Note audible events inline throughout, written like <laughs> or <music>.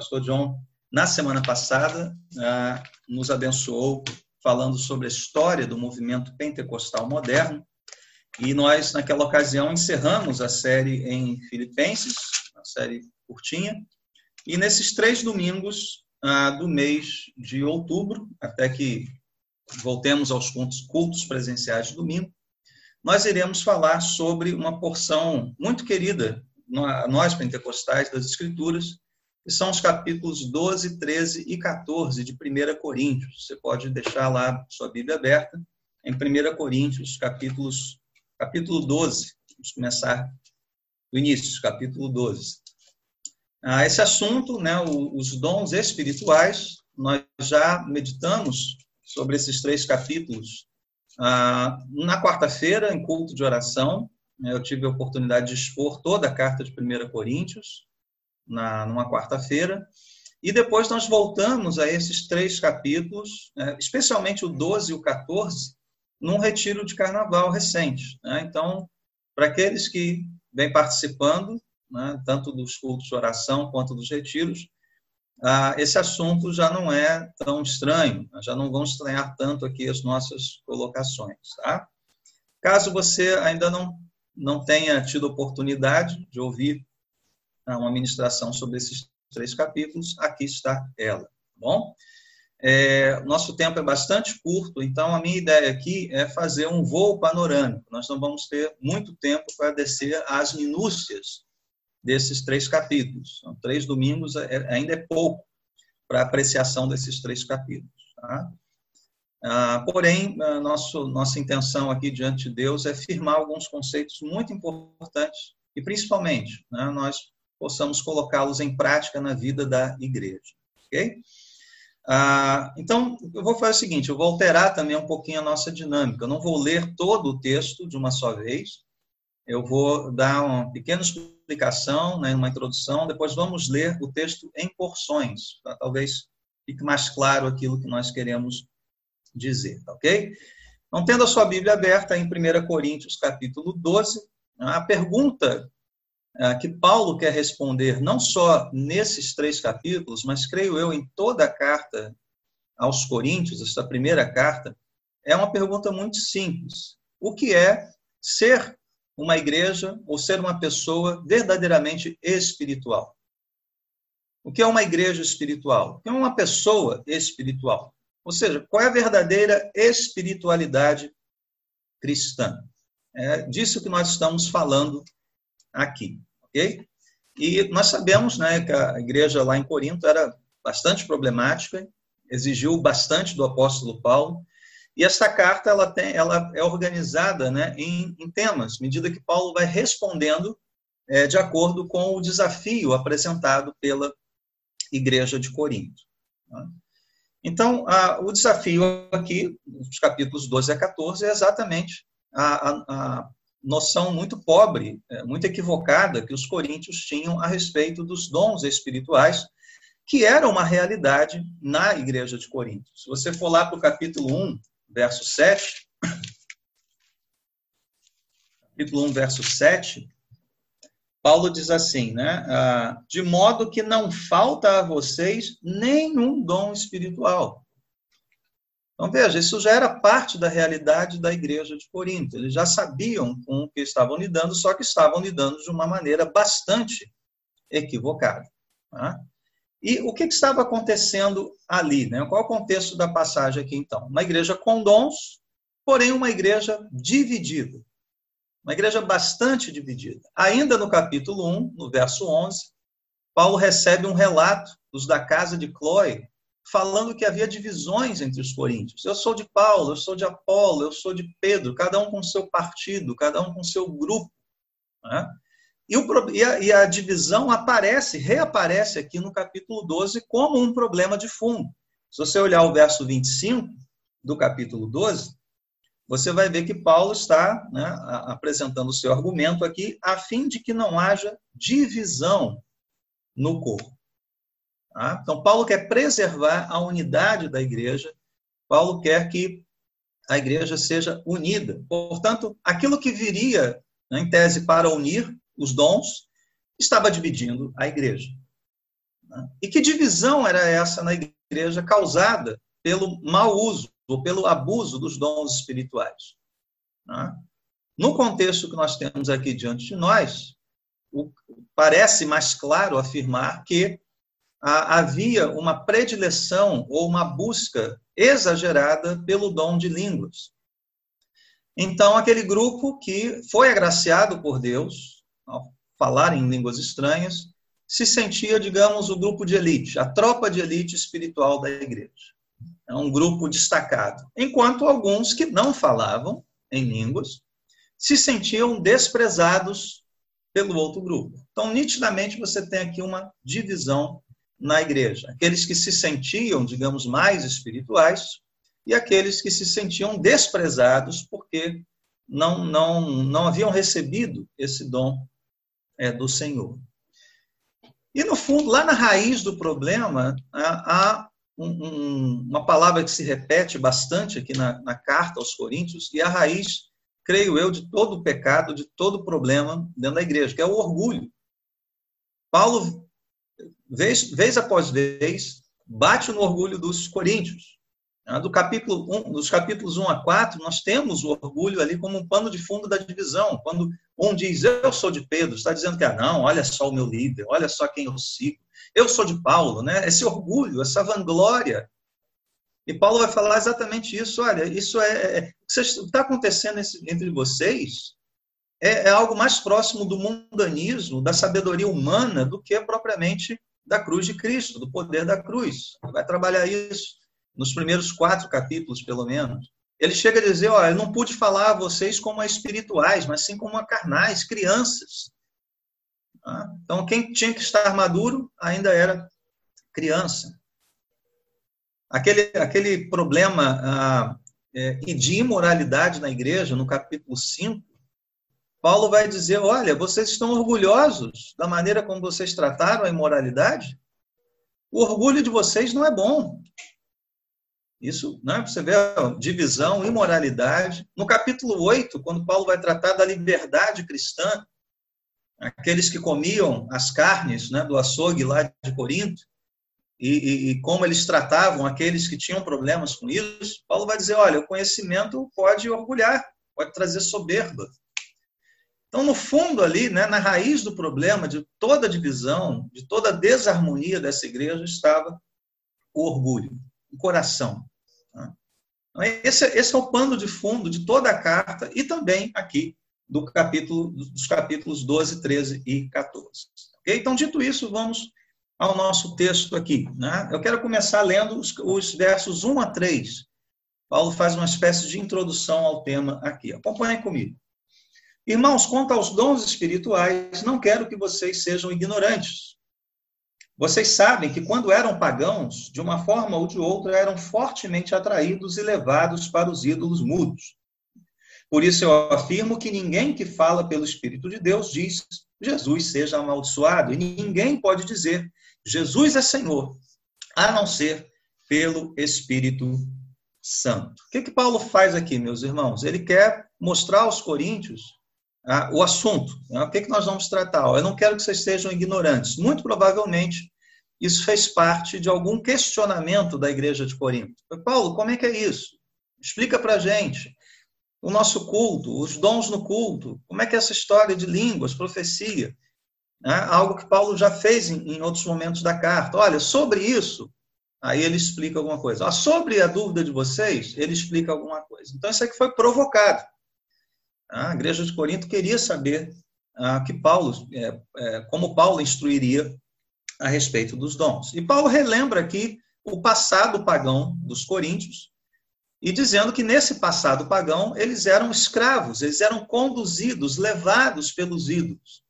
pastor John, na semana passada, ah, nos abençoou falando sobre a história do movimento pentecostal moderno. E nós, naquela ocasião, encerramos a série em Filipenses, a série curtinha. E nesses três domingos ah, do mês de outubro, até que voltemos aos cultos presenciais de domingo, nós iremos falar sobre uma porção muito querida, nós pentecostais, das Escrituras, que são os capítulos 12, 13 e 14 de 1 Coríntios. Você pode deixar lá sua Bíblia aberta em 1 Coríntios, capítulos, capítulo 12. Vamos começar do início, capítulo 12. Ah, esse assunto, né, os dons espirituais, nós já meditamos sobre esses três capítulos ah, na quarta-feira, em culto de oração. Eu tive a oportunidade de expor toda a carta de 1 Coríntios na, numa quarta-feira. E depois nós voltamos a esses três capítulos, né, especialmente o 12 e o 14, num retiro de carnaval recente. Né? Então, para aqueles que vêm participando, né, tanto dos cultos de oração quanto dos retiros, ah, esse assunto já não é tão estranho, já não vão estranhar tanto aqui as nossas colocações. Tá? Caso você ainda não, não tenha tido oportunidade de ouvir uma ministração sobre esses três capítulos, aqui está ela, tá bom? É, nosso tempo é bastante curto, então a minha ideia aqui é fazer um voo panorâmico. Nós não vamos ter muito tempo para descer às minúcias desses três capítulos. São três domingos é, ainda é pouco para apreciação desses três capítulos. Tá? Ah, porém, nosso, nossa intenção aqui diante de Deus é firmar alguns conceitos muito importantes e, principalmente, né, nós possamos colocá-los em prática na vida da igreja. Ok? Ah, então, eu vou fazer o seguinte: eu vou alterar também um pouquinho a nossa dinâmica. Eu não vou ler todo o texto de uma só vez. Eu vou dar uma pequena explicação, né, uma introdução. Depois vamos ler o texto em porções, talvez fique mais claro aquilo que nós queremos dizer, tá ok? Então, tendo a sua Bíblia aberta em 1 Coríntios, capítulo 12, a pergunta que Paulo quer responder não só nesses três capítulos, mas creio eu em toda a carta aos Coríntios, esta primeira carta, é uma pergunta muito simples. O que é ser uma igreja ou ser uma pessoa verdadeiramente espiritual? O que é uma igreja espiritual? O que é uma pessoa espiritual? Ou seja, qual é a verdadeira espiritualidade cristã? É disso que nós estamos falando aqui ok? E nós sabemos né, que a igreja lá em Corinto era bastante problemática, exigiu bastante do apóstolo Paulo, e essa carta ela, tem, ela é organizada né, em, em temas, medida que Paulo vai respondendo é, de acordo com o desafio apresentado pela igreja de Corinto. Tá? Então, a, o desafio aqui, nos capítulos 12 a 14, é exatamente a, a, a noção muito pobre, é, muito equivocada que os coríntios tinham a respeito dos dons espirituais, que era uma realidade na igreja de Corinto. Se você for lá para o capítulo 1, verso 7, capítulo 1, verso 7, Paulo diz assim, né? Ah, de modo que não falta a vocês nenhum dom espiritual, então, veja, isso já era parte da realidade da igreja de Corinto. Eles já sabiam com o que estavam lidando, só que estavam lidando de uma maneira bastante equivocada. Tá? E o que, estava acontecendo ali? Né? Qual o contexto da passagem aqui, então? Uma igreja com dons, porém uma igreja dividida. Uma igreja bastante dividida. Ainda no capítulo 1, no verso 11, Paulo recebe um relato dos da casa de Chloe, falando que havia divisões entre os coríntios. Eu sou de Paulo, eu sou de Apolo, eu sou de Pedro, cada um com seu partido, cada um com seu grupo. Né? E, o, e, a, e, a, divisão aparece, reaparece aqui no capítulo 12 como um problema de fundo. Se você olhar o verso 25 do capítulo 12, você vai ver que Paulo está né, apresentando o seu argumento aqui, a fim de que não haja divisão no corpo. Tá? Então, Paulo quer preservar a unidade da igreja, Paulo quer que a igreja seja unida. Portanto, aquilo que viria, né, em tese, para unir os dons, estava dividindo a igreja. Né? E que divisão era essa na igreja causada pelo mau uso ou pelo abuso dos dons espirituais? Né? No contexto que nós temos aqui diante de nós, parece mais claro afirmar que havia uma predileção ou uma busca exagerada pelo dom de línguas. Então, aquele grupo que foi agraciado por Deus, ao falar em línguas estranhas, se sentia, digamos, o grupo de elite, a tropa de elite espiritual da igreja. É um grupo destacado. Enquanto alguns que não falavam em línguas se sentiam desprezados pelo outro grupo. Então, nitidamente, você tem aqui uma divisão na igreja. Aqueles que se sentiam, digamos, mais espirituais e aqueles que se sentiam desprezados porque não, não, não haviam recebido esse dom é, do Senhor. E, no fundo, lá na raiz do problema, há um, um, uma palavra que se repete bastante aqui na, na carta aos Coríntios, e a raiz, creio eu, de todo o pecado, de todo o problema dentro da igreja, que é o orgulho. Paulo vez, vez após vez, bate no orgulho dos coríntios. Ah, do capítulo 1, dos capítulos 1 a 4, nós temos o orgulho ali como um pano de fundo da divisão. Quando um diz, eu sou de Pedro, está dizendo que, ah, não, olha só o meu líder, olha só quem eu sigo. Eu sou de Paulo, né? Esse orgulho, essa vanglória. E Paulo vai falar exatamente isso. Olha, isso é. é o que está acontecendo entre vocês é, é algo mais próximo do mundanismo, da sabedoria humana, do que propriamente da cruz de Cristo, do poder da cruz. Ele vai trabalhar isso nos primeiros quatro capítulos, pelo menos. Ele chega a dizer: Olha, eu não pude falar a vocês como a espirituais, mas sim como a carnais, crianças. Ah, então, quem tinha que estar maduro ainda era criança. Aquele, aquele problema ah, é, de imoralidade na igreja, no capítulo 5, Paulo vai dizer: olha, vocês estão orgulhosos da maneira como vocês trataram a imoralidade? O orgulho de vocês não é bom. Isso, né? Você vê divisão, imoralidade. No capítulo 8, quando Paulo vai tratar da liberdade cristã, aqueles que comiam as carnes né, do açougue lá de Corinto, e, e, e, como eles tratavam aqueles que tinham problemas com isso, Paulo vai dizer: olha, o conhecimento pode orgulhar, pode trazer soberba. Então, no fundo, ali, né, na raiz do problema, de toda a divisão, de toda a desarmonia dessa igreja, estava o orgulho, o coração. Tá? Então, esse, esse, é o pano de fundo de toda a carta e também aqui do capítulo, dos capítulos 12, 13 e 14. Okay? Então, dito isso, vamos ao nosso texto aqui. Né? Eu quero começar lendo os, os versos 1 a 3. Paulo faz uma espécie de introdução ao tema aqui. Acompanhem comigo. Irmãos, quanto aos dons espirituais, não quero que vocês sejam ignorantes. Vocês sabem que quando eram pagãos, de uma forma ou de outra, eram fortemente atraídos e levados para os ídolos mudos. Por isso eu afirmo que ninguém que fala pelo Espírito de Deus diz Jesus seja amaldiçoado, e ninguém pode dizer Jesus é Senhor, a não ser pelo Espírito Santo. O que, que Paulo faz aqui, meus irmãos? Ele quer mostrar aos coríntios ah, o assunto. Né? O que, que nós vamos tratar? Eu não quero que vocês sejam ignorantes. Muito provavelmente, isso fez parte de algum questionamento da igreja de Corinto. Paulo, como é que é isso? Explica para gente. O nosso culto, os dons no culto, como é que é essa história de línguas, profecia? Né? Algo que Paulo já fez em, em, outros momentos da carta. Olha, sobre isso, aí ele explica alguma coisa. Ah, sobre a dúvida de vocês, ele explica alguma coisa. Então, isso aqui foi provocado. A igreja de Corinto queria saber ah, que Paulo, é, é, como Paulo instruiria a respeito dos dons. E Paulo relembra aqui o passado pagão dos coríntios, e dizendo que nesse passado pagão eles eram escravos, eles eram conduzidos, levados pelos ídolos.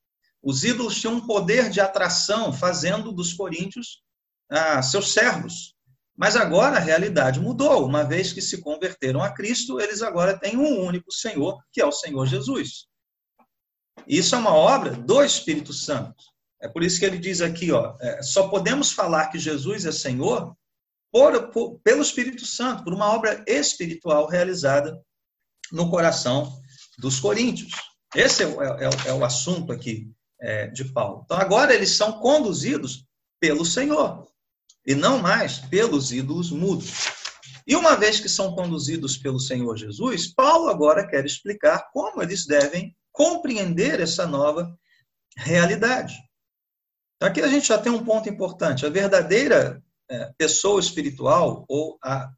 Os ídolos tinham um poder de atração, fazendo dos coríntios ah, seus servos. Mas agora a realidade mudou. Uma vez que se converteram a Cristo, eles agora têm um único Senhor, que é o Senhor Jesus. Isso é uma obra do Espírito Santo. É por isso que ele diz aqui, ó, é, só podemos falar que Jesus é Senhor por, por, pelo Espírito Santo, por uma obra espiritual realizada no coração dos coríntios. Esse é, é, é, é o assunto aqui é, de Paulo. Então, agora eles são conduzidos pelo Senhor, e não mais pelos ídolos mudos. E uma vez que são conduzidos pelo Senhor Jesus, Paulo agora quer explicar como eles devem compreender essa nova realidade. Então, aqui a gente já tem um ponto importante. A verdadeira é, pessoa espiritual, ou a,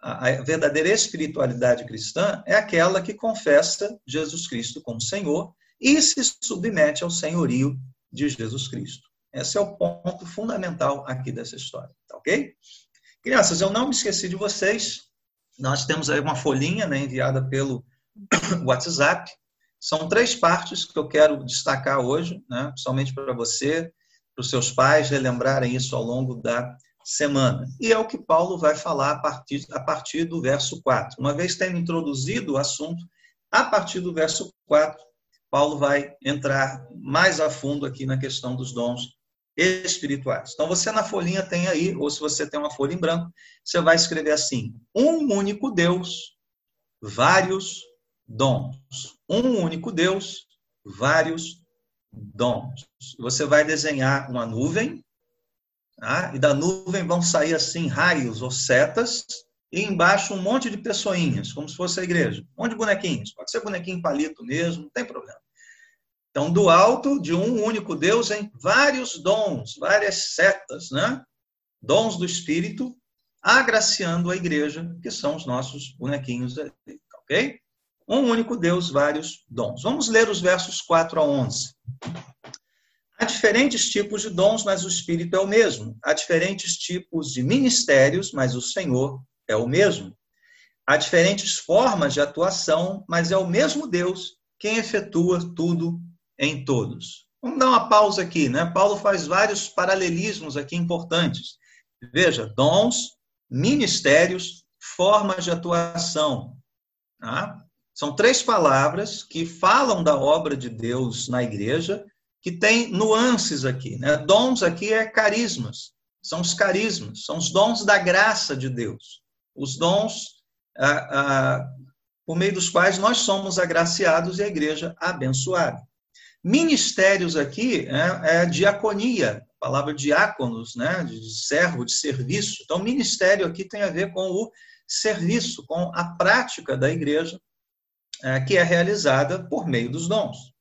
a, a verdadeira espiritualidade cristã, é aquela que confessa Jesus Cristo como Senhor e se submete ao senhorio de Jesus Cristo. Esse é o ponto fundamental aqui dessa história, tá ok? Crianças, eu não me esqueci de vocês. Nós temos aí uma folhinha né, enviada pelo <coughs> WhatsApp. São três partes que eu quero destacar hoje, né, somente para você, para os seus pais relembrarem isso ao longo da semana. E é o que Paulo vai falar a partir, a partir do verso 4. Uma vez tendo introduzido o assunto, a partir do verso 4, Paulo vai entrar mais a fundo aqui na questão dos dons espirituais. Então, você na folhinha tem aí, ou se você tem uma folha em branco, você vai escrever assim: um único Deus, vários dons. Um único Deus, vários dons. Você vai desenhar uma nuvem, tá? e da nuvem vão sair assim raios ou setas, e embaixo um monte de pessoinhas, como se fosse a igreja. Um monte de bonequinhos. Pode ser bonequinho palito mesmo, não tem problema. Então, do alto de um único Deus em vários dons, várias setas, né? Dons do Espírito, agraciando a igreja, que são os nossos bonequinhos ali, ok? Um único Deus, vários dons. Vamos ler os versos 4 a 11. Há diferentes tipos de dons, mas o Espírito é o mesmo. Há diferentes tipos de ministérios, mas o Senhor é o mesmo. Há diferentes formas de atuação, mas é o mesmo Deus quem efetua tudo em todos. Vamos dar uma pausa aqui, né? Paulo faz vários paralelismos aqui importantes. Veja, dons, ministérios, formas de atuação. Tá? São três palavras que falam da obra de Deus na igreja, que tem nuances aqui. Né? Dons aqui é carismas, são os carismas, são os dons da graça de Deus. Os dons ah, ah, por meio dos quais nós somos agraciados e a igreja abençoada. Ministérios aqui é, é diaconia, palavra diáconos, né, de servo, de serviço. Então, ministério aqui tem a ver com o serviço, com a prática da igreja, é, que é realizada por meio dos dons.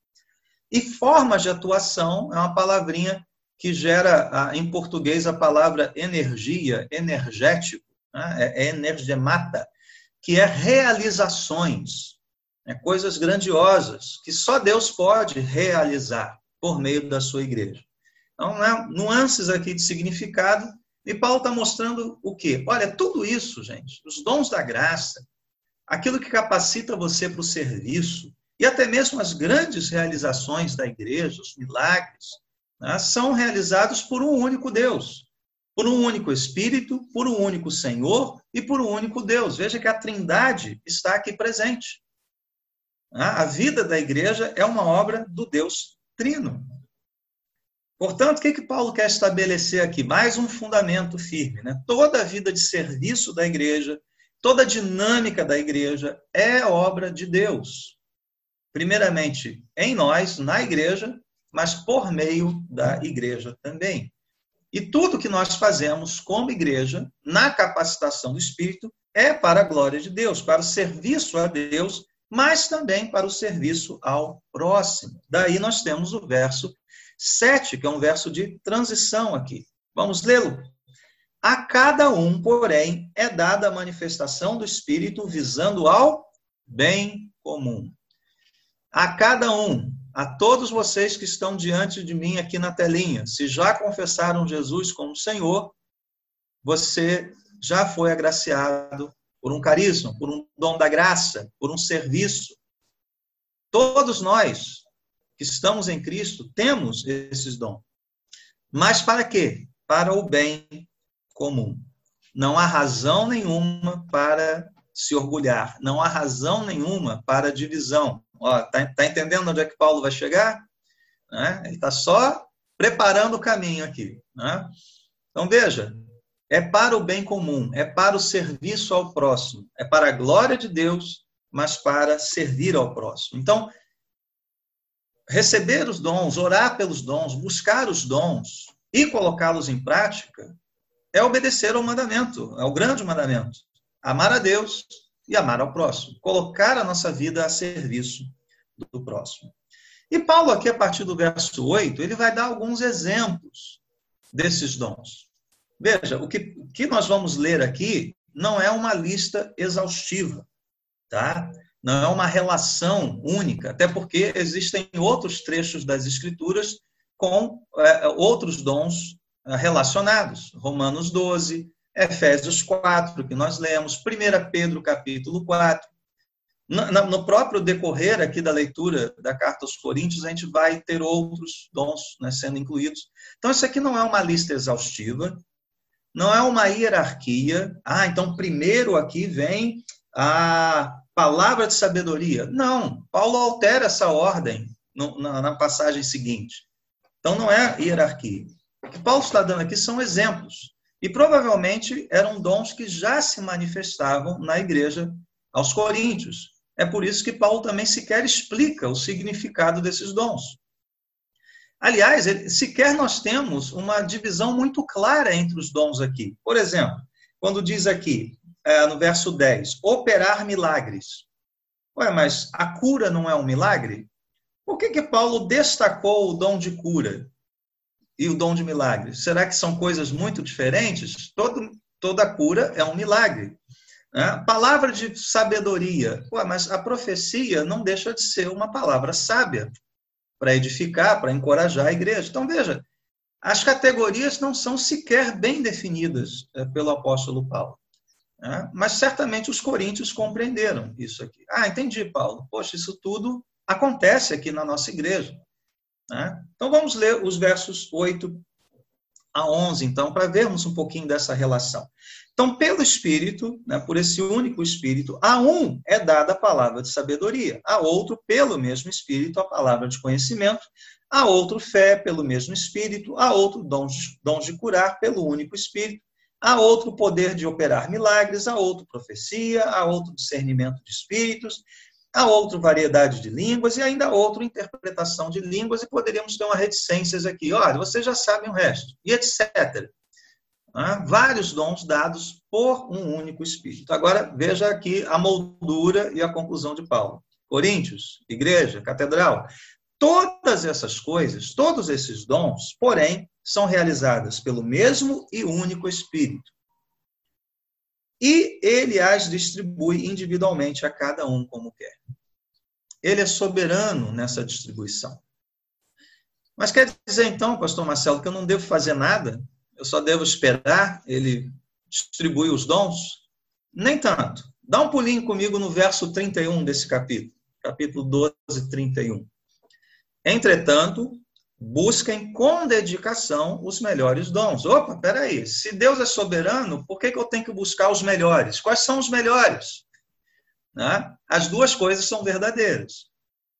E formas de atuação é uma palavrinha que gera em português a palavra energia, energético, né, é energemata, que é realizações né, coisas grandiosas que só Deus pode realizar por meio da sua igreja. Então, né, nuances aqui de significado, e Paulo está mostrando o quê? Olha, tudo isso, gente, os dons da graça, aquilo que capacita você para o serviço, e até mesmo as grandes realizações da igreja, os milagres, né, são realizados por um único Deus, por um único Espírito, por um único Senhor e por um único Deus. Veja que a Trindade está aqui presente. Né? A vida da igreja é uma obra do Deus Trino. Portanto, o que, que Paulo quer estabelecer aqui? Mais um fundamento firme. Né? Toda a vida de serviço da igreja, toda a dinâmica da igreja é obra de Deus. Primeiramente em nós, na igreja, mas por meio da igreja também. E tudo que nós fazemos como igreja, na capacitação do Espírito, é para a glória de Deus, para o serviço a Deus mas também para o serviço ao próximo. Daí nós temos o verso 7, que é um verso de transição aqui. Vamos lê-lo? A cada um, porém, é dada a manifestação do Espírito visando ao bem comum. A cada um, a todos vocês que estão diante de mim aqui na telinha, se já confessaram Jesus como Senhor, você já foi agraciado por um carisma, por um dom da graça, por um serviço. Todos nós que estamos em Cristo temos esses dons. Mas para quê? Para o bem comum. Não há razão nenhuma para se orgulhar, não há razão nenhuma para divisão. Está tá entendendo onde é que Paulo vai chegar? Né? Ele está só preparando o caminho aqui. Né? Então veja, é para o bem comum, é para o serviço ao próximo, é para a glória de Deus, mas para servir ao próximo. Então, receber os dons, orar pelos dons, buscar os dons, e colocá-los em prática é obedecer ao mandamento, ao grande mandamento: amar a Deus e amar ao próximo, colocar a nossa vida a serviço do próximo. E Paulo, aqui, a partir do verso 8, ele vai dar alguns exemplos desses dons. Veja, o que, que nós vamos ler aqui não é uma lista exaustiva, tá? Não é uma relação única, até porque existem outros trechos das Escrituras com é, outros dons é, relacionados. Romanos 12, Efésios 4, que nós lemos, 1 Pedro capítulo 4, no próprio decorrer aqui da leitura da carta aos Coríntios, a gente vai ter outros dons né, sendo incluídos. Então, isso aqui não é uma lista exaustiva, não é uma hierarquia. Ah, então primeiro aqui vem a palavra de sabedoria. Não, Paulo altera essa ordem na passagem seguinte. Então, não é hierarquia. O que Paulo está dando aqui são exemplos. E provavelmente eram dons que já se manifestavam na igreja aos Coríntios. É por isso que Paulo também sequer explica o significado desses dons. Aliás, sequer nós temos uma divisão muito clara entre os dons aqui. Por exemplo, quando diz aqui, é, no verso 10, operar milagres. Ué, mas a cura não é um milagre? Por que, que Paulo destacou o dom de cura e o dom de milagres? Será que são coisas muito diferentes? Todo, toda cura é um milagre. Né? Palavra de sabedoria. Ué, mas a profecia não deixa de ser uma palavra sábia para edificar, para encorajar a igreja. Então, veja, as categorias não são sequer bem definidas é, pelo apóstolo Paulo. Né? Mas certamente os coríntios compreenderam isso aqui. Ah, entendi, Paulo. Poxa, isso tudo acontece aqui na nossa igreja. Né? Então, vamos ler os versos 8 a 11, então, para vermos um pouquinho dessa relação. Então, pelo Espírito, né, por esse único Espírito, a um é dada a palavra de sabedoria, a outro, pelo mesmo Espírito, a palavra de conhecimento, a outro, fé, pelo mesmo Espírito, a outro, dons, dons de curar, pelo único Espírito, a outro, poder de operar milagres, a outro, profecia, a outro, discernimento de espíritos, a outro, variedade de línguas e ainda a outro, interpretação de línguas, e poderíamos ter uma reticências aqui. Olha, vocês já sabem o resto, e etc. Né? Vários dons dados por um único Espírito. Agora, veja aqui a moldura e a conclusão de Paulo. Coríntios, igreja, catedral. Todas essas coisas, todos esses dons, porém, são realizadas pelo mesmo e único Espírito. E ele as distribui individualmente a cada um como quer. Ele é soberano nessa distribuição. Mas quer dizer então, pastor Marcelo, que eu não devo fazer nada? Eu só devo esperar ele distribuir os dons? Nem tanto. Dá um pulinho comigo no verso 31 desse capítulo, capítulo 12, 31. Entretanto, busquem com dedicação os melhores dons. Opa, peraí, se Deus é soberano, por que, que eu tenho que buscar os melhores? Quais são os melhores? Né? As duas coisas são verdadeiras.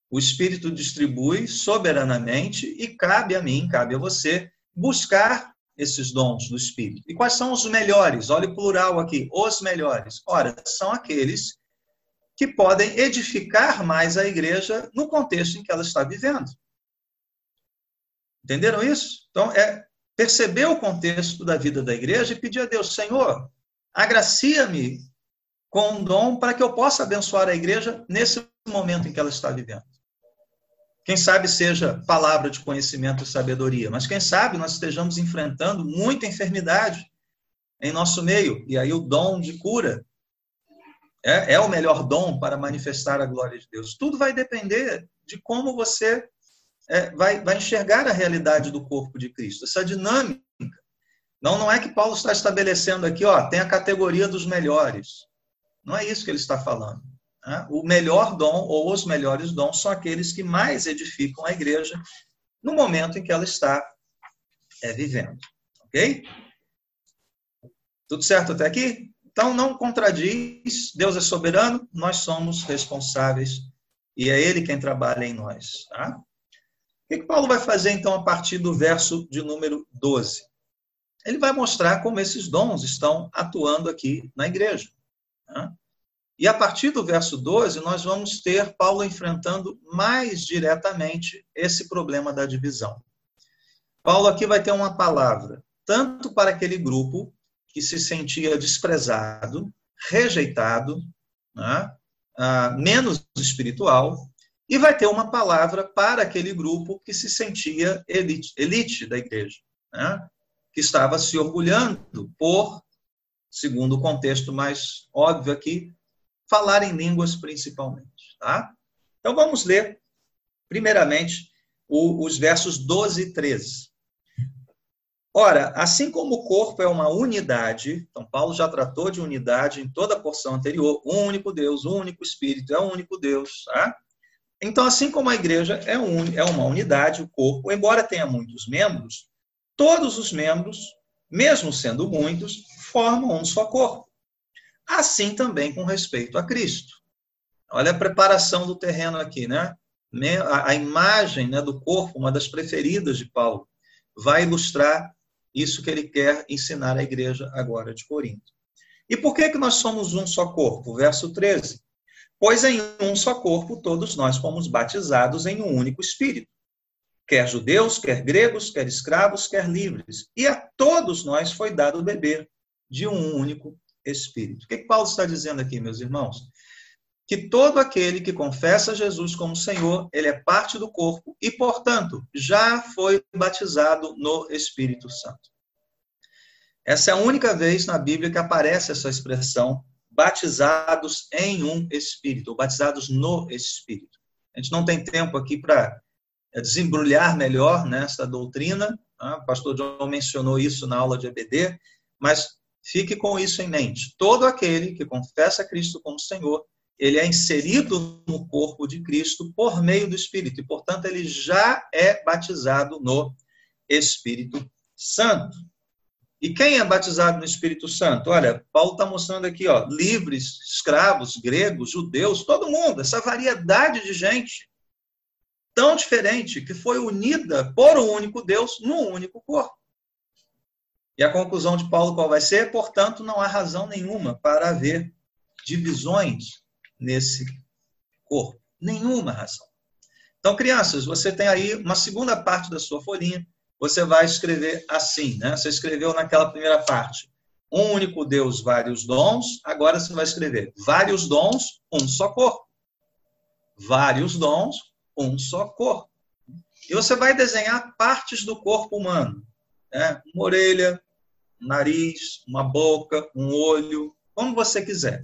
O Espírito distribui soberanamente e cabe a mim, cabe a você, buscar esses dons do Espírito. E quais são os melhores? Olha o plural aqui, os melhores. Ora, são aqueles que podem edificar mais a igreja no contexto em que ela está vivendo. Entenderam isso? Então, é perceber o contexto da vida da igreja e pedir a Deus, Senhor, agracia-me com um dom para que eu possa abençoar a igreja nesse momento em que ela está vivendo. Quem sabe seja palavra de conhecimento e sabedoria, mas quem sabe nós estejamos enfrentando muita enfermidade em nosso meio, e aí o dom de cura é, é o melhor dom para manifestar a glória de Deus. Tudo vai depender de como você é, vai, vai enxergar a realidade do corpo de Cristo, essa dinâmica. Não, não é que Paulo está estabelecendo aqui, ó, tem a categoria dos melhores. Não é isso que ele está falando. Né? O melhor dom ou os melhores dons são aqueles que mais edificam a igreja no momento em que ela está é, vivendo. Ok? Tudo certo até aqui? Então, não contradiz, Deus é soberano, nós somos responsáveis e é Ele quem trabalha em nós. Tá? O que, que Paulo vai fazer, então, a partir do verso de número 12? Ele vai mostrar como esses dons estão atuando aqui na igreja. Tá? E a partir do verso 12, nós vamos ter Paulo enfrentando mais diretamente esse problema da divisão. Paulo aqui vai ter uma palavra, tanto para aquele grupo que se sentia desprezado, rejeitado, né? ah, menos espiritual, e vai ter uma palavra para aquele grupo que se sentia elite, elite da igreja, né? que estava se orgulhando por, segundo o contexto mais óbvio aqui, falar em línguas principalmente. Tá? Então vamos ler, primeiramente, o, os versos 12 e 13. Ora, assim como o corpo é uma unidade, então Paulo já tratou de unidade em toda a porção anterior, um único Deus, um único Espírito, é um único Deus, tá? Então, assim como a igreja é, un, é uma unidade, o corpo, embora tenha muitos membros, todos os membros, mesmo sendo muitos, formam um só corpo. Assim também com respeito a Cristo. Olha a preparação do terreno aqui, né? A, imagem né, do corpo, uma das preferidas de Paulo, vai ilustrar isso que ele quer ensinar à igreja agora de Corinto. E por que, que nós somos um só corpo? Verso 13. Pois em um só corpo todos nós fomos batizados em um único Espírito. Quer judeus, quer gregos, quer escravos, quer livres. E a todos nós foi dado beber de um único Espírito. O que, que Paulo está dizendo aqui, meus irmãos? que todo aquele que confessa Jesus como Senhor, ele é parte do corpo e, portanto, já foi batizado no Espírito Santo. Essa é a única vez na Bíblia que aparece essa expressão batizados em um Espírito, batizados no Espírito. A gente não tem tempo aqui para desembrulhar melhor nessa doutrina, tá? o pastor John mencionou isso na aula de EBD, mas fique com isso em mente. Todo aquele que confessa Cristo como Senhor, ele é inserido no corpo de Cristo por meio do Espírito, e, portanto, ele já é batizado no Espírito Santo. E quem é batizado no Espírito Santo? Olha, Paulo está mostrando aqui, ó, livres, escravos, gregos, judeus, todo mundo, essa variedade de gente tão diferente que foi unida por um único Deus num único corpo. E a conclusão de Paulo qual vai ser? Portanto, não há razão nenhuma para haver divisões nesse corpo. Nenhuma razão. Então, crianças, você tem aí uma segunda parte da sua folhinha. Você vai escrever assim, né? Você escreveu naquela primeira parte. Um único Deus, vários dons. Agora você vai escrever vários dons, um só corpo. Vários dons, um só corpo. E você vai desenhar partes do corpo humano. Né? Uma orelha, um nariz, uma boca, um olho, como você quiser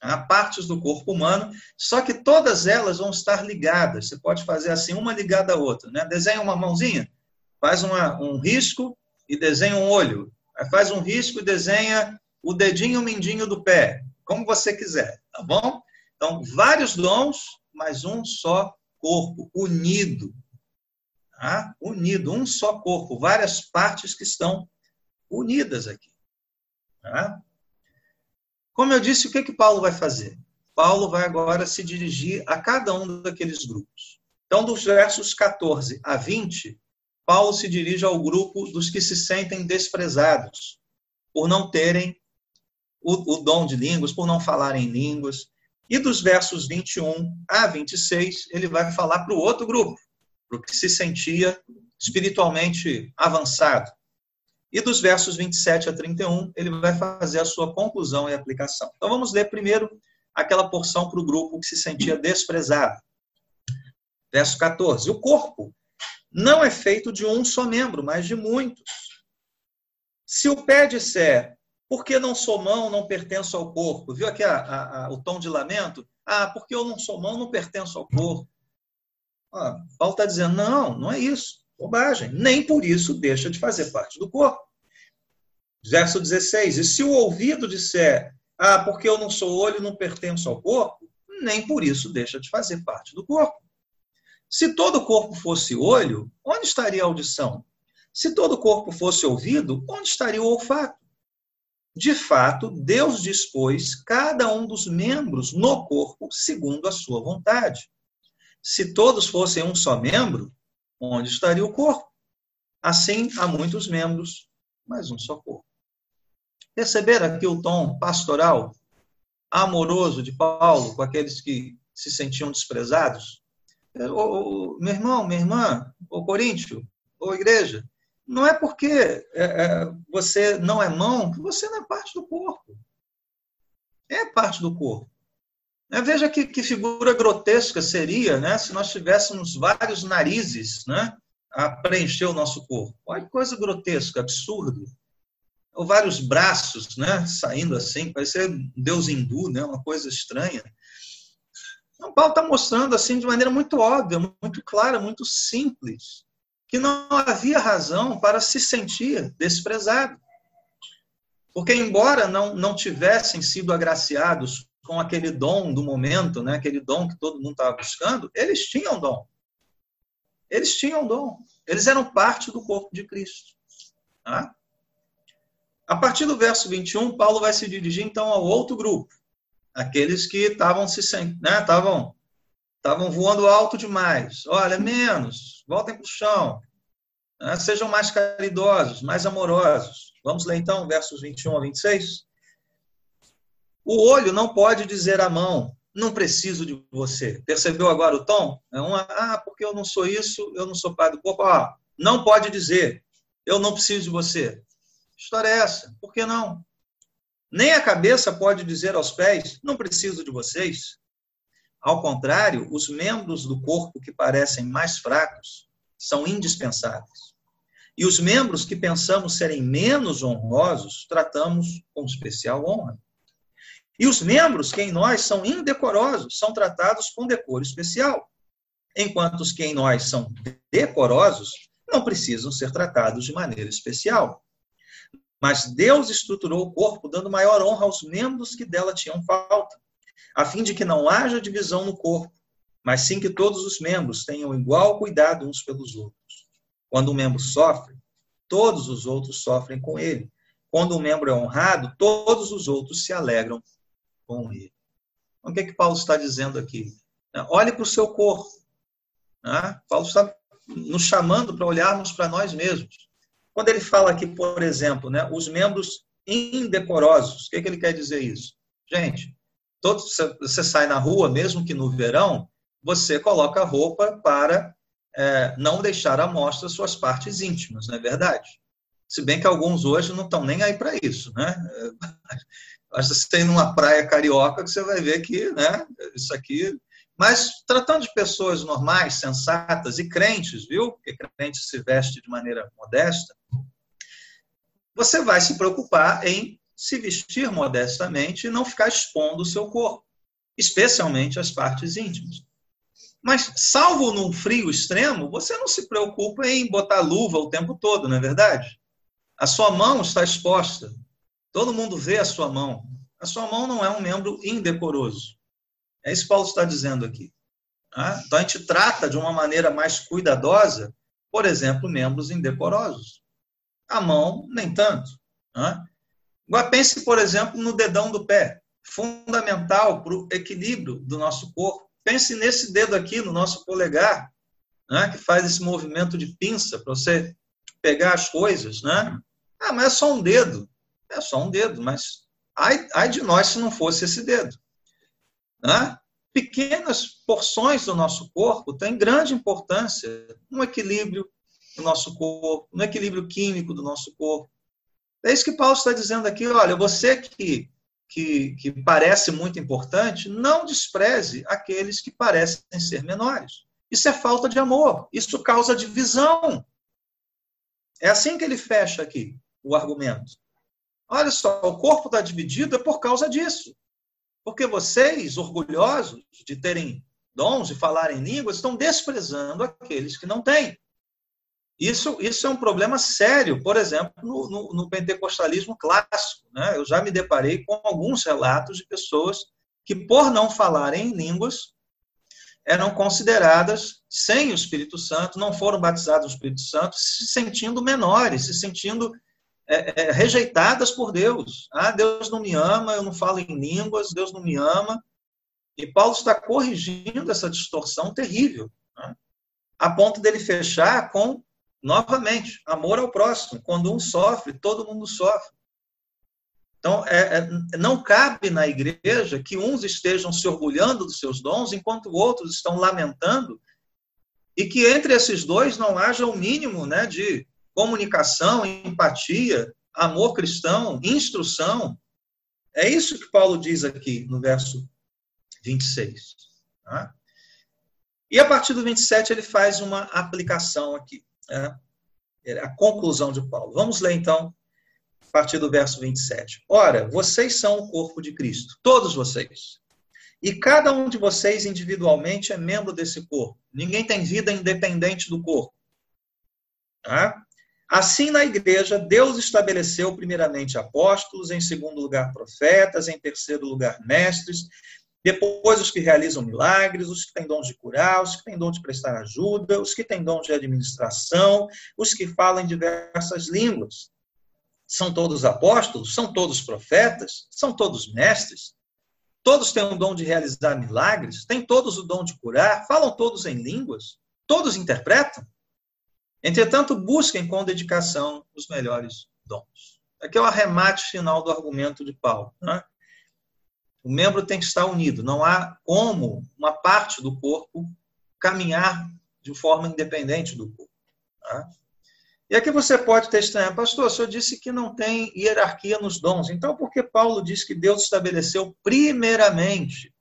a partes do corpo humano, só que todas elas vão estar ligadas. Você pode fazer assim, uma ligada à outra. Né? Desenha uma mãozinha, faz uma, um risco e desenha um olho. Faz um risco e desenha o dedinho o mindinho do pé, como você quiser, tá bom? Então, vários dons, mas um só corpo, unido. Tá? Unido, um só corpo, várias partes que estão unidas aqui. Tá? Como eu disse, o que, que Paulo vai fazer? Paulo vai agora se dirigir a cada um daqueles grupos. Então, dos versos 14 a 20, Paulo se dirige ao grupo dos que se sentem desprezados por não terem o, o dom de línguas, por não falarem línguas. E dos versos 21 a 26, ele vai falar para o outro grupo, para o que se sentia espiritualmente avançado. E dos versos 27 a 31, ele vai fazer a sua conclusão e aplicação. Então vamos ler primeiro aquela porção para o grupo que se sentia desprezado. Verso 14: O corpo não é feito de um só membro, mas de muitos. Se o pé disser, porque não sou mão, não pertenço ao corpo, viu aqui a, a, a, o tom de lamento? Ah, porque eu não sou mão, não pertenço ao corpo. Ah, Paulo está dizendo, não, não é isso. Bobagem. Nem por isso deixa de fazer parte do corpo. Verso 16: E se o ouvido disser, ah, porque eu não sou olho, não pertenço ao corpo, nem por isso deixa de fazer parte do corpo. Se todo o corpo fosse olho, onde estaria a audição? Se todo o corpo fosse ouvido, onde estaria o olfato? De fato, Deus dispôs cada um dos membros no corpo segundo a sua vontade. Se todos fossem um só membro, onde estaria o corpo? Assim, há muitos membros, mas um só corpo. Perceberam aqui o tom pastoral, amoroso de Paulo com aqueles que se sentiam desprezados? Ô, ô, meu irmão, minha irmã, ô Coríntio, ô igreja, Não é porque é, é, você não é mão que você não é parte do corpo. É parte do corpo. É, veja que, que, figura grotesca seria né, se nós tivéssemos vários narizes né, a preencher o nosso corpo. Olha que coisa grotesca, absurdo. Ou vários braços né, saindo assim, parece um deus hindu, né, uma coisa estranha. Então, Paulo está mostrando assim de maneira muito óbvia, muito clara, muito simples, que não havia razão para se sentir desprezado. Porque, embora não, não tivessem sido agraciados com aquele dom do momento, né, aquele dom que todo mundo estava buscando, eles tinham dom. Eles tinham dom. Eles eram parte do corpo de Cristo. Tá? A partir do verso 21, Paulo vai se dirigir então ao outro grupo, aqueles que estavam se né, estavam estavam voando alto demais. Olha, menos, voltem para o chão. Né? Sejam mais caridosos, mais amorosos. Vamos ler então versos 21 a 26. O olho não pode dizer à mão, não preciso de você. Percebeu agora o tom? É uma, ah, porque eu não sou isso, eu não sou pai do corpo. Ah, não pode dizer, eu não preciso de você. História é essa? Por que não? Nem a cabeça pode dizer aos pés: não preciso de vocês. Ao contrário, os membros do corpo que parecem mais fracos são indispensáveis. E os membros que pensamos serem menos honrosos, tratamos com especial honra. E os membros que em nós são indecorosos são tratados com decoro especial, enquanto os que em nós são decorosos não precisam ser tratados de maneira especial. Mas Deus estruturou o corpo dando maior honra aos membros que dela tinham falta, a fim de que não haja divisão no corpo, mas sim que todos os membros tenham igual cuidado uns pelos outros. Quando um membro sofre, todos os outros sofrem com ele. Quando um membro é honrado, todos os outros se alegram com ele. Então, o que, é que Paulo está dizendo aqui? Olhe para o seu corpo. Né? Paulo está nos chamando para olharmos para nós mesmos. Quando ele fala aqui, por exemplo, né, os membros indecorosos, o que, é que ele quer dizer isso? Gente, todos, você sai na rua, mesmo que no verão, você coloca vezes para é, não deixar à mostra suas partes íntimas, não é verdade? Se bem que alguns hoje não estão nem aí para isso, né? Que você tem numa praia carioca que você vai ver que, né? Isso aqui mas tratando de pessoas normais, sensatas e crentes, viu? Porque crente se veste de maneira modesta. Você vai se preocupar em se vestir modestamente e não ficar expondo o seu corpo, especialmente as partes íntimas. Mas, salvo num frio extremo, você não se preocupa em botar luva o tempo todo, não é verdade? A sua mão está exposta. Todo mundo vê a sua mão. A sua mão não é um membro indecoroso. É isso que Paulo está dizendo aqui. Tá? Então a gente trata de uma maneira mais cuidadosa, por exemplo, membros indecorosos. A mão, nem tanto. Tá? Agora pense, por exemplo, no dedão do pé, fundamental para o equilíbrio do nosso corpo. Pense nesse dedo aqui, no nosso polegar, né, que faz esse movimento de pinça para você pegar as coisas. Né? Ah, mas é só um dedo. É só um dedo, mas ai, ai de nós se não fosse esse dedo. Né? Pequenas porções do nosso corpo têm grande importância no equilíbrio do nosso corpo, no equilíbrio químico do nosso corpo. É isso que Paulo está dizendo aqui. Olha, você que, que, que parece muito importante, não despreze aqueles que parecem ser menores. Isso é falta de amor. Isso causa divisão. É assim que ele fecha aqui o argumento. Olha só, o corpo está dividido é por causa disso. Porque vocês, orgulhosos de terem dons, de falarem línguas, estão desprezando aqueles que não têm. Isso, isso é um problema sério, por exemplo, no, no, no pentecostalismo clássico. Né? Eu já me deparei com alguns relatos de pessoas que, por não falarem em línguas, eram consideradas sem o Espírito Santo, não foram batizadas no Espírito Santo, se sentindo menores, se sentindo é, é, rejeitadas por Deus. Ah, Deus não me ama, eu não falo em línguas, Deus não me ama. E Paulo está corrigindo essa distorção terrível, né? a ponto dele fechar com, novamente, amor ao próximo. Quando um sofre, todo mundo sofre. Então, é, é, não cabe na igreja que uns estejam se orgulhando dos seus dons, enquanto outros estão lamentando, e que entre esses dois não haja o mínimo né, de comunicação, empatia, amor cristão, instrução. É isso que Paulo diz aqui no verso 26. Tá? E a partir do 27 ele faz uma aplicação aqui. Né? É a conclusão de Paulo. Vamos ler então a partir do verso 27. Ora, vocês são o corpo de Cristo, todos vocês. E cada um de vocês individualmente é membro desse corpo. Ninguém tem vida independente do corpo. Tá? Assim, na igreja, Deus estabeleceu primeiramente apóstolos, em segundo lugar profetas, em terceiro lugar mestres, depois os que realizam milagres, os que têm dom de curar, os que têm dom de prestar ajuda, os que têm dom de administração, os que falam em diversas línguas. São todos apóstolos? São todos profetas? São todos mestres? Todos têm o dom de realizar milagres? Têm todos o dom de curar? Falam todos em línguas? Todos interpretam? Entretanto, busquem com dedicação os melhores dons. Aqui é o arremate final do argumento de Paulo. Né? O membro tem que estar unido. Não há como uma parte do corpo caminhar de forma independente do corpo. Tá? E aqui você pode estranhado, pastor, o senhor disse que não tem hierarquia nos dons. Então, por que Paulo diz que Deus estabeleceu primeiramente?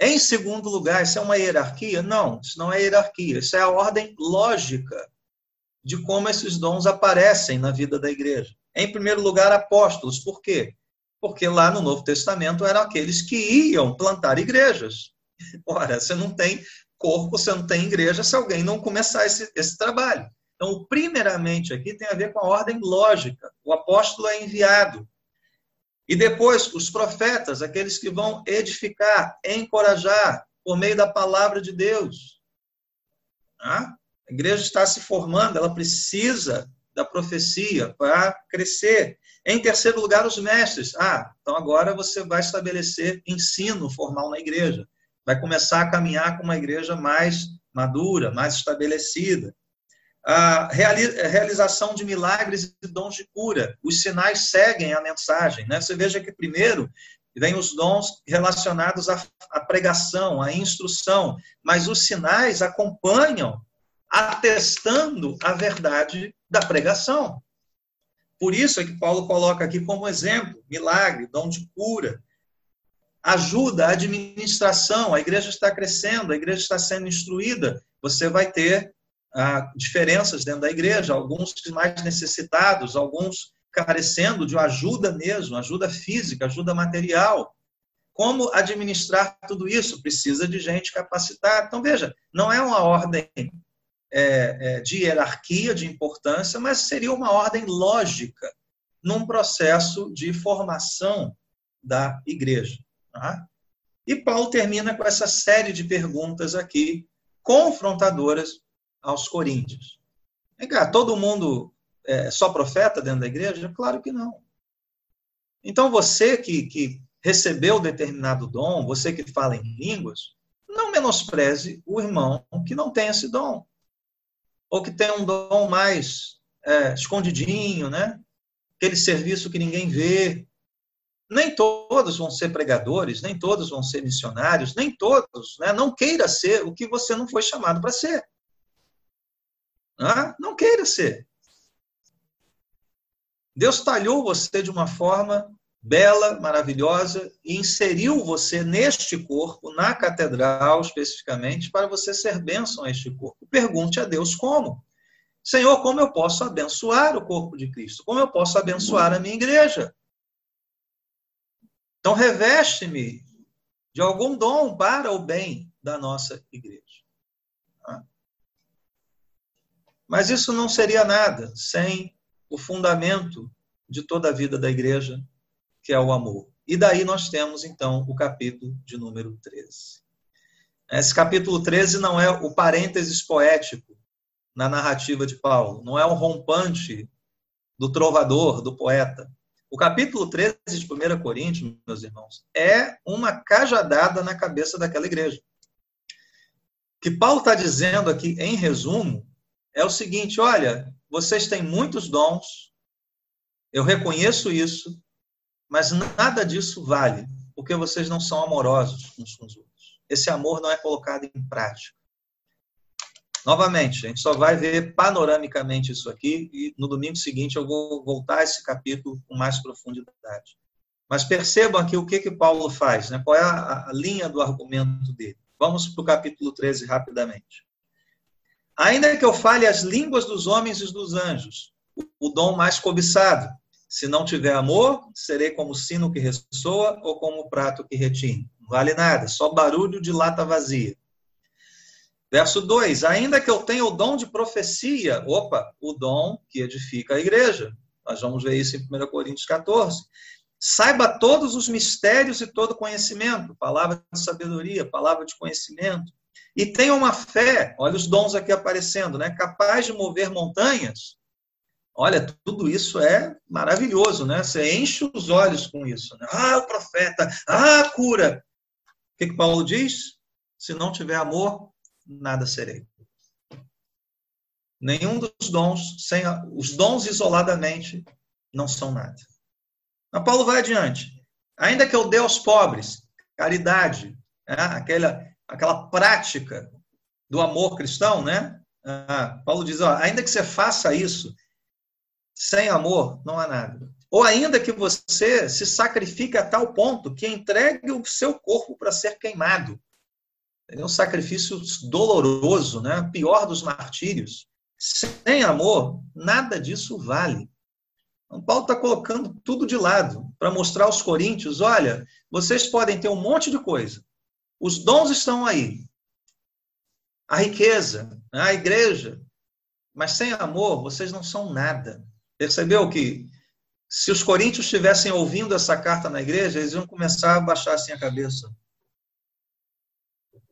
Em segundo lugar, isso é uma hierarquia? Não, isso não é hierarquia. Isso é a ordem lógica de como esses dons aparecem na vida da igreja. Em primeiro lugar, apóstolos. Por quê? Porque lá no Novo Testamento eram aqueles que iam plantar igrejas. <laughs> Ora, você não tem corpo, você não tem igreja se alguém não começar esse, esse trabalho. Então, primeiramente aqui tem a ver com a ordem lógica. O apóstolo é enviado. E depois, os profetas, aqueles que vão edificar, encorajar por meio da palavra de Deus. A igreja está se formando, ela precisa da profecia para crescer. Em terceiro lugar, os mestres. Ah, então agora você vai estabelecer ensino formal na igreja. Vai começar a caminhar com uma igreja mais madura, mais estabelecida a realização de milagres e dons de cura. Os sinais seguem a mensagem. Né? Você veja que primeiro vem os dons relacionados à, pregação, à instrução, mas os sinais acompanham, atestando a verdade da pregação. Por isso é que Paulo coloca aqui como exemplo milagre, dom de cura, ajuda, administração. A igreja está crescendo, a igreja está sendo instruída. Você vai ter diferenças dentro da igreja, alguns mais necessitados, alguns carecendo de ajuda mesmo, ajuda física, ajuda material. Como administrar tudo isso? Precisa de gente capacitada. Então, veja, não é uma ordem é, é, de hierarquia, de importância, mas seria uma ordem lógica num processo de formação da igreja. Tá? E Paulo termina com essa série de perguntas aqui, confrontadoras, aos coríntios. Vem cá, todo mundo é só profeta dentro da igreja? Claro que não. Então você que, que recebeu determinado dom, você que fala em línguas, não menospreze o irmão que não tem esse dom. Ou que tem um dom mais é, escondidinho, né? Aquele serviço que ninguém vê. Nem todos vão ser pregadores, nem todos vão ser missionários, nem todos, né? Não queira ser o que você não foi chamado para ser. Não queira ser. Deus talhou você de uma forma bela, maravilhosa, e inseriu você neste corpo, na catedral especificamente, para você ser bênção a este corpo. Pergunte a Deus como. Senhor, como eu posso abençoar o corpo de Cristo? Como eu posso abençoar a minha igreja? Então, reveste-me de algum dom para o bem da nossa igreja. Mas isso não seria nada sem o fundamento de toda a vida da igreja, que é o amor. E daí nós temos, então, o capítulo de número 13. Esse capítulo 13 não é o parênteses poético na narrativa de Paulo, não é um rompante do trovador, do poeta. O capítulo 13 de 1 Coríntios, meus irmãos, é uma cajadada na cabeça daquela igreja. O que Paulo está dizendo aqui, em resumo, é o seguinte: olha, vocês têm muitos dons, eu reconheço isso, mas nada disso vale, porque vocês não são amorosos uns com os outros. Esse amor não é colocado em prática. Novamente, a gente só vai ver panoramicamente isso aqui e no domingo seguinte eu vou voltar a esse capítulo com mais profundidade. Mas percebam aqui o que, que Paulo faz, né? qual é a, a linha do argumento dele. Vamos para o capítulo 13 rapidamente. Ainda que eu fale as línguas dos homens e dos anjos, o dom mais cobiçado. Se não tiver amor, serei como sino que ressoa ou como prato que retine. Não vale nada, só barulho de lata vazia. Verso 2: Ainda que eu tenha o dom de profecia, opa, o dom que edifica a igreja. Nós vamos ver isso em 1 Coríntios 14. Saiba todos os mistérios e todo conhecimento, palavra de sabedoria, palavra de conhecimento. E tenha uma fé, olha os dons aqui aparecendo, né? Capaz de mover montanhas. Olha, tudo isso é maravilhoso, né? Você enche os olhos com isso. Né? Ah, o profeta, ah, a cura. O que, que Paulo diz? Se não tiver amor, nada serei. Nenhum dos dons, sem os dons isoladamente, não são nada. Mas Paulo vai adiante. Ainda que eu dê aos pobres, caridade, né? aquela, aquela prática do amor cristão, né? Ah, Paulo diz, ó, ainda que você faça isso, sem amor não há nada. Ou ainda que você se sacrifique a tal ponto que entregue o seu corpo para ser queimado. É um sacrifício doloroso, né? pior dos martírios. Sem amor, nada disso vale. Então, Paulo está colocando tudo de lado para mostrar aos coríntios: olha, vocês podem ter um monte de coisa, os dons estão aí, a riqueza, a igreja, mas sem amor vocês não são nada. Percebeu que se os coríntios estivessem ouvindo essa carta na igreja, eles iam começar a baixar assim a cabeça.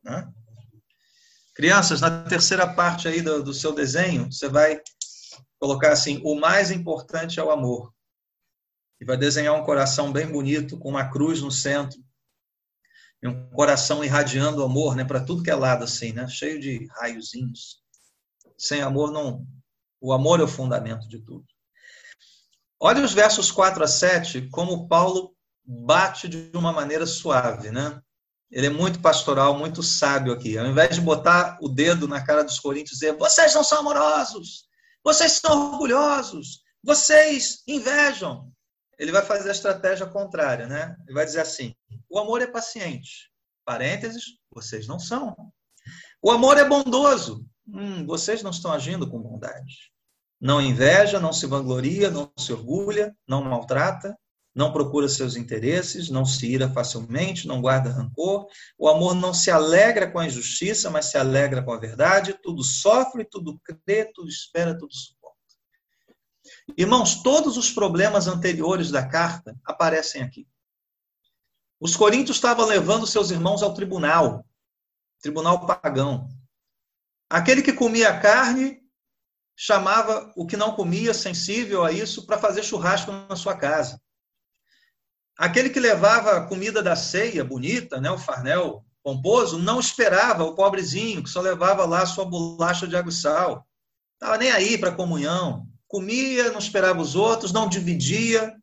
Né? Crianças, na terceira parte aí do, do seu desenho, você vai colocar assim: o mais importante é o amor. E vai desenhar um coração bem bonito, com uma cruz no centro. E um coração irradiando amor, né, para tudo que é lado, assim, né, cheio de raiozinhos. Sem amor, não. O amor é o fundamento de tudo. Olha os versos 4 a 7, como Paulo bate de uma maneira suave, né? Ele é muito pastoral, muito sábio aqui. Ao invés de botar o dedo na cara dos coríntios e dizer, vocês não são amorosos, vocês são orgulhosos, vocês invejam. Ele vai fazer a estratégia contrária, né? Ele vai dizer assim: o amor é paciente. Parênteses, vocês não são. O amor é bondoso. Hum, vocês não estão agindo com bondade. Não inveja, não se vangloria, não se orgulha, não maltrata, não procura seus interesses, não se ira facilmente, não guarda rancor. O amor não se alegra com a injustiça, mas se alegra com a verdade. Tudo sofre, tudo crê, tudo espera, tudo suporta. Irmãos, todos os problemas anteriores da carta aparecem aqui. Os coríntios estavam levando seus irmãos ao tribunal, tribunal pagão. Aquele que comia carne chamava o que não comia, sensível a isso, para fazer churrasco na sua casa. Aquele que levava a comida da ceia bonita, né, o farnel pomposo, não esperava o pobrezinho que só levava lá sua bolacha de água e sal. Estava nem aí para a comunhão. Comia, não esperava os outros, não dividia.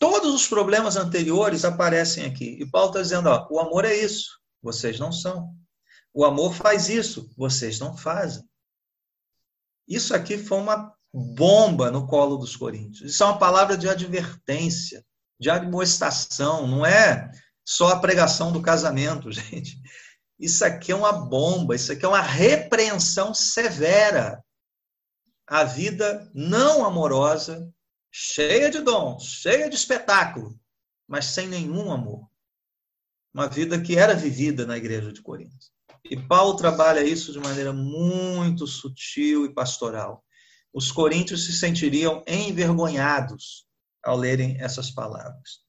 Todos os problemas anteriores aparecem aqui. E Paulo está dizendo: ó, o amor é isso, vocês não são. O amor faz isso, vocês não fazem. Isso aqui foi uma bomba no colo dos coríntios. Isso é uma palavra de advertência, de admoestação, não é só a pregação do casamento, <laughs> gente. Isso aqui é uma bomba, isso aqui é uma repreensão severa. A vida não amorosa, cheia de dons, cheia de espetáculo, mas sem nenhum amor. Uma vida que era vivida na igreja de Corinto. E Paulo trabalha isso de maneira muito sutil e pastoral os coríntios se sentiriam envergonhados ao lerem essas palavras.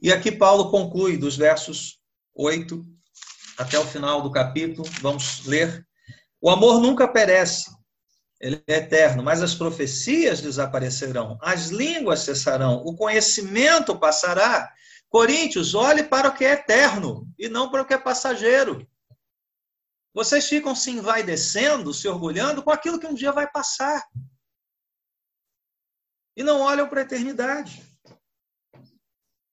E aqui Paulo conclui dos versos 8 até o final do capítulo, vamos ler. O amor nunca perece, ele é eterno, mas as profecias desaparecerão, as línguas cessarão, o conhecimento passará. Coríntios, olhe para o que é eterno e não para o que é passageiro. Vocês ficam se envaidecendo, se orgulhando com aquilo que um dia vai passar. E não olham para a eternidade.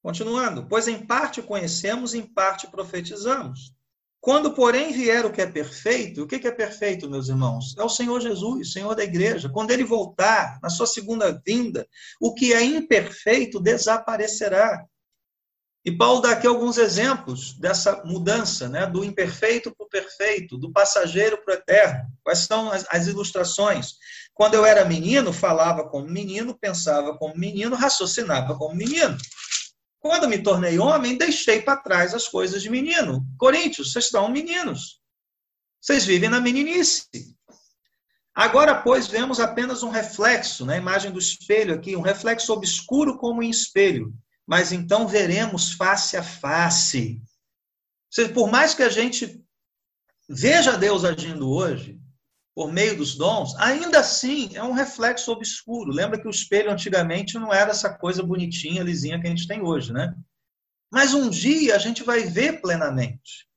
Continuando, pois em parte conhecemos, em parte profetizamos. Quando, porém, vier o que é perfeito, o que é perfeito, meus irmãos? É o Senhor Jesus, Senhor da igreja. Quando ele voltar, na sua segunda vinda, o que é imperfeito desaparecerá. E Paulo dá aqui alguns exemplos dessa mudança, né, do imperfeito para o perfeito, do passageiro para o eterno. Quais são as, as, ilustrações? Quando eu era menino, falava como menino, pensava como menino, raciocinava como menino. Quando me tornei homem, deixei para trás as coisas de menino. Coríntios, vocês estão meninos. Vocês vivem na meninice. Agora, pois, vemos apenas um reflexo, na imagem do espelho aqui, um reflexo obscuro como em espelho mas então veremos face a face. Por mais que a gente veja Deus agindo hoje, por meio dos dons, ainda assim é um reflexo obscuro. Lembra que o espelho antigamente não era essa coisa bonitinha, lisinha que a gente tem hoje, né? Mas um dia a gente vai ver plenamente.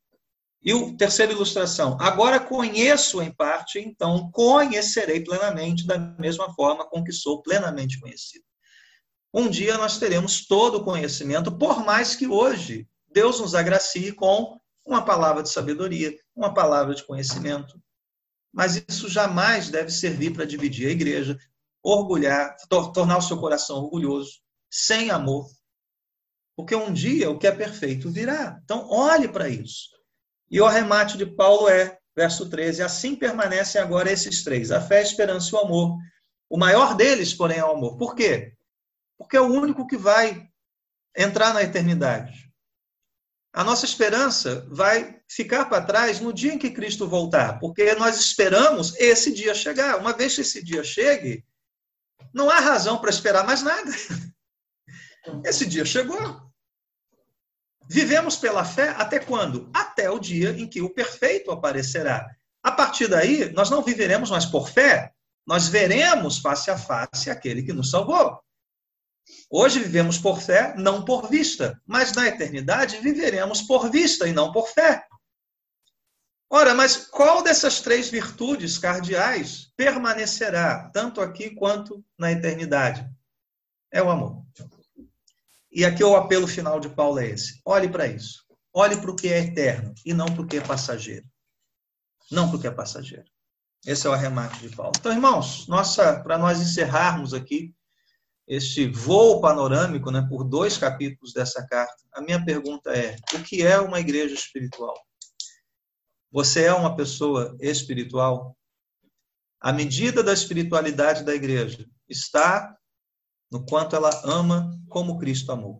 E o terceira ilustração, agora conheço em parte, então conhecerei plenamente da mesma forma com que sou plenamente conhecido um dia nós teremos todo o conhecimento, por mais que hoje Deus nos agracie com uma palavra de sabedoria, uma palavra de conhecimento. Mas isso jamais deve servir para dividir a igreja, orgulhar, tornar o seu coração orgulhoso, sem amor. Porque um dia o que é perfeito virá. Então, olhe para isso. E o arremate de Paulo é, verso 13: assim permanecem agora esses três: a fé, a esperança e o amor. O maior deles, porém, é o amor. Por quê? porque é o único que vai entrar na eternidade. A nossa esperança vai ficar para trás no dia em que Cristo voltar, porque nós esperamos esse dia chegar. Uma vez que esse dia chegue, não há razão para esperar mais nada. <laughs> Esse dia chegou. Vivemos pela fé até quando? Até o dia em que o perfeito aparecerá. A partir daí, nós não viveremos mais por fé, nós veremos face a face aquele que nos salvou. Hoje vivemos por fé, não por vista, mas na eternidade viveremos por vista e não por fé. Ora, mas qual dessas três virtudes cardeais permanecerá, tanto aqui quanto na eternidade? É o amor. E aqui o apelo final de Paulo é esse: olhe para isso. Olhe para o que é eterno e não para o que é passageiro. Não para o que é passageiro. Esse é o arremate de Paulo. Então, irmãos, nossa, para nós encerrarmos aqui, este voo panorâmico né, por dois capítulos dessa carta, a minha pergunta é: o que é uma igreja espiritual? Você é uma pessoa espiritual? A medida da espiritualidade da igreja está no quanto ela ama como Cristo amou.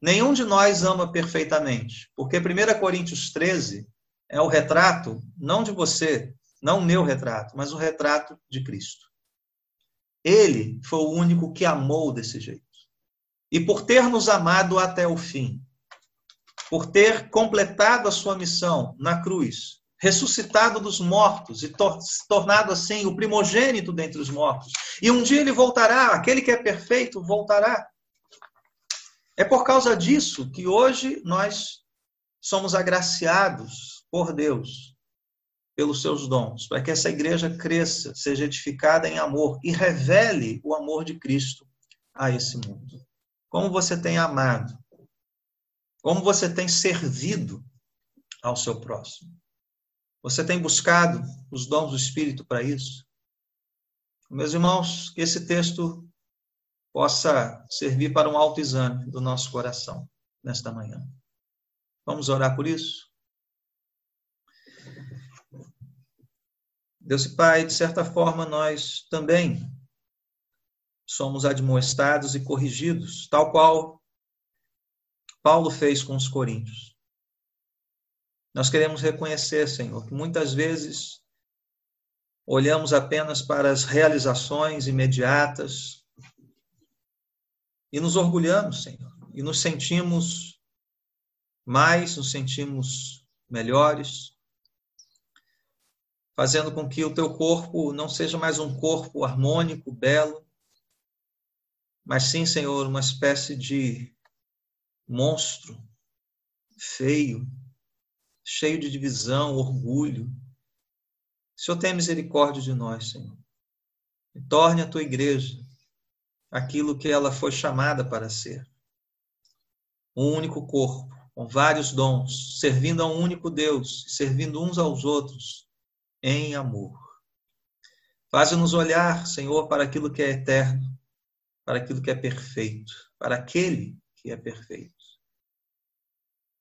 Nenhum de nós ama perfeitamente, porque 1 Coríntios 13 é o retrato, não de você, não o meu retrato, mas o retrato de Cristo. Ele foi o único que amou desse jeito. E por ter nos amado até o fim, por ter completado a sua missão na cruz, ressuscitado dos mortos e tor tornado assim o primogênito dentre os mortos. E um dia ele voltará, aquele que é perfeito voltará. É por causa disso que hoje nós somos agraciados por Deus pelos seus dons, para que essa igreja cresça, seja edificada em amor e revele o amor de Cristo a esse mundo. Como você tem amado, como você tem servido ao seu próximo. Você tem buscado os dons do Espírito para isso? Meus irmãos, que esse texto possa servir para um autoexame do nosso coração nesta manhã. Vamos orar por isso? Deus e Pai, de certa forma, nós também somos admoestados e corrigidos, tal qual Paulo fez com os coríntios. Nós queremos reconhecer, Senhor, que muitas vezes olhamos apenas para as realizações imediatas e nos orgulhamos, Senhor, e nos sentimos mais, nos sentimos melhores, fazendo com que o teu corpo não seja mais um corpo harmônico, belo, mas sim, Senhor, uma espécie de monstro feio, cheio de divisão, orgulho. Senhor tenha misericórdia de nós, Senhor. E torne a tua igreja aquilo que ela foi chamada para ser. Um único corpo, com vários dons, servindo a um único Deus, servindo uns aos outros em amor. Faze-nos olhar, Senhor, para aquilo que é eterno, para aquilo que é perfeito, para aquele que é perfeito.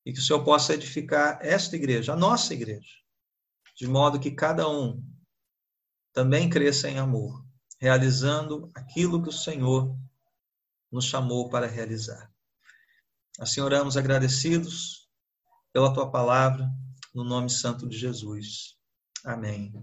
E que o Senhor possa edificar esta igreja, a nossa igreja, de modo que cada um também cresça em amor, realizando aquilo que o Senhor nos chamou para realizar. Assim oramos agradecidos pela tua palavra, no nome santo de Jesus. Amém.